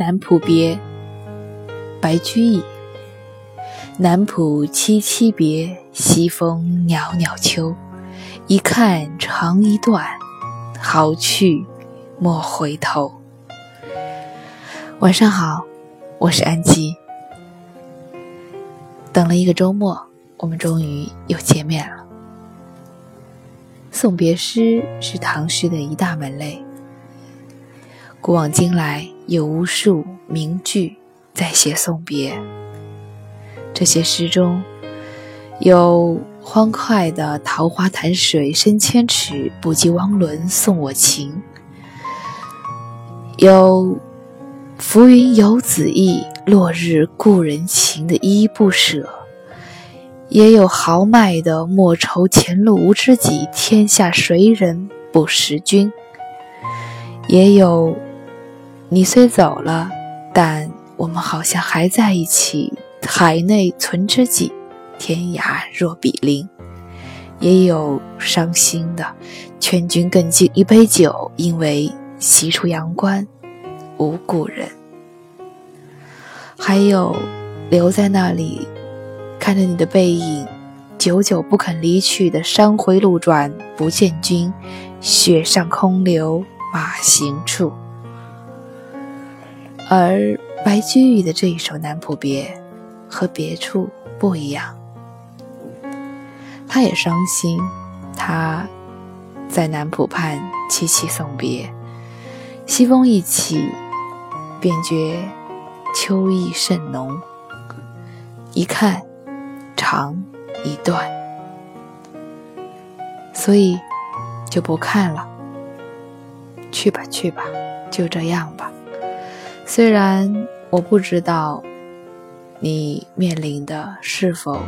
南浦别，白居易。南浦凄凄别，西风袅袅秋。一看长一段，好去莫回头。晚上好，我是安吉。等了一个周末，我们终于又见面了。送别诗是唐诗的一大门类。古往今来，有无数名句在写送别。这些诗中有欢快的“桃花潭水深千尺，不及汪伦送我情”，有“浮云游子意，落日故人情”的依依不舍，也有豪迈的“莫愁前路无知己，天下谁人不识君”，也有。你虽走了，但我们好像还在一起。海内存知己，天涯若比邻。也有伤心的，劝君更尽一杯酒，因为西出阳关无故人。还有留在那里，看着你的背影，久久不肯离去的山回路转不见君，雪上空留马行处。而白居易的这一首《南浦别》和别处不一样，他也伤心，他在南浦畔凄凄送别，西风一起，便觉秋意甚浓。一看，长一段，所以就不看了。去吧，去吧，就这样吧。虽然我不知道你面临的是否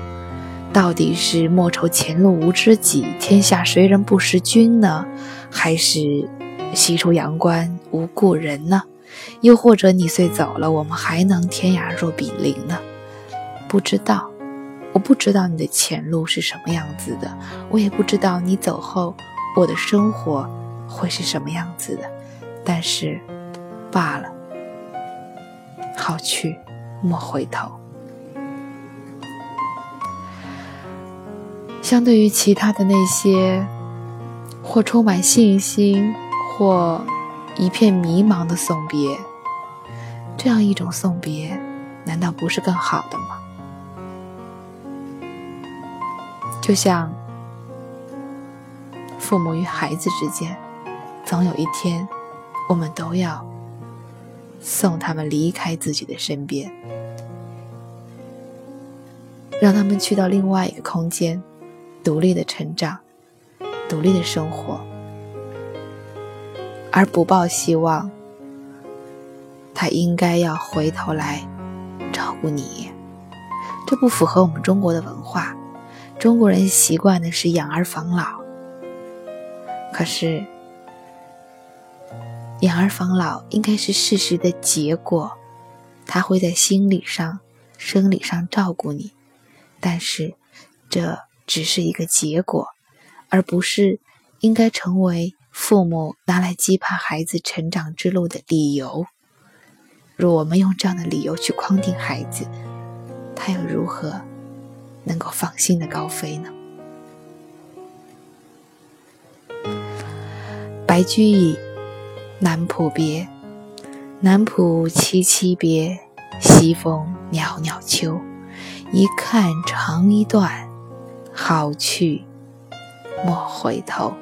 到底是莫愁前路无知己，天下谁人不识君呢，还是西出阳关无故人呢？又或者你虽走了，我们还能天涯若比邻呢？不知道，我不知道你的前路是什么样子的，我也不知道你走后我的生活会是什么样子的，但是罢了。好去莫回头。相对于其他的那些，或充满信心，或一片迷茫的送别，这样一种送别，难道不是更好的吗？就像父母与孩子之间，总有一天，我们都要。送他们离开自己的身边，让他们去到另外一个空间，独立的成长，独立的生活，而不抱希望。他应该要回头来照顾你，这不符合我们中国的文化。中国人习惯的是养儿防老，可是。养儿防老应该是事实的结果，他会在心理上、生理上照顾你，但是这只是一个结果，而不是应该成为父母拿来羁绊孩子成长之路的理由。若我们用这样的理由去框定孩子，他又如何能够放心的高飞呢？白居易。南浦别，南浦凄凄别，西风袅袅秋。一看长一段，好去莫回头。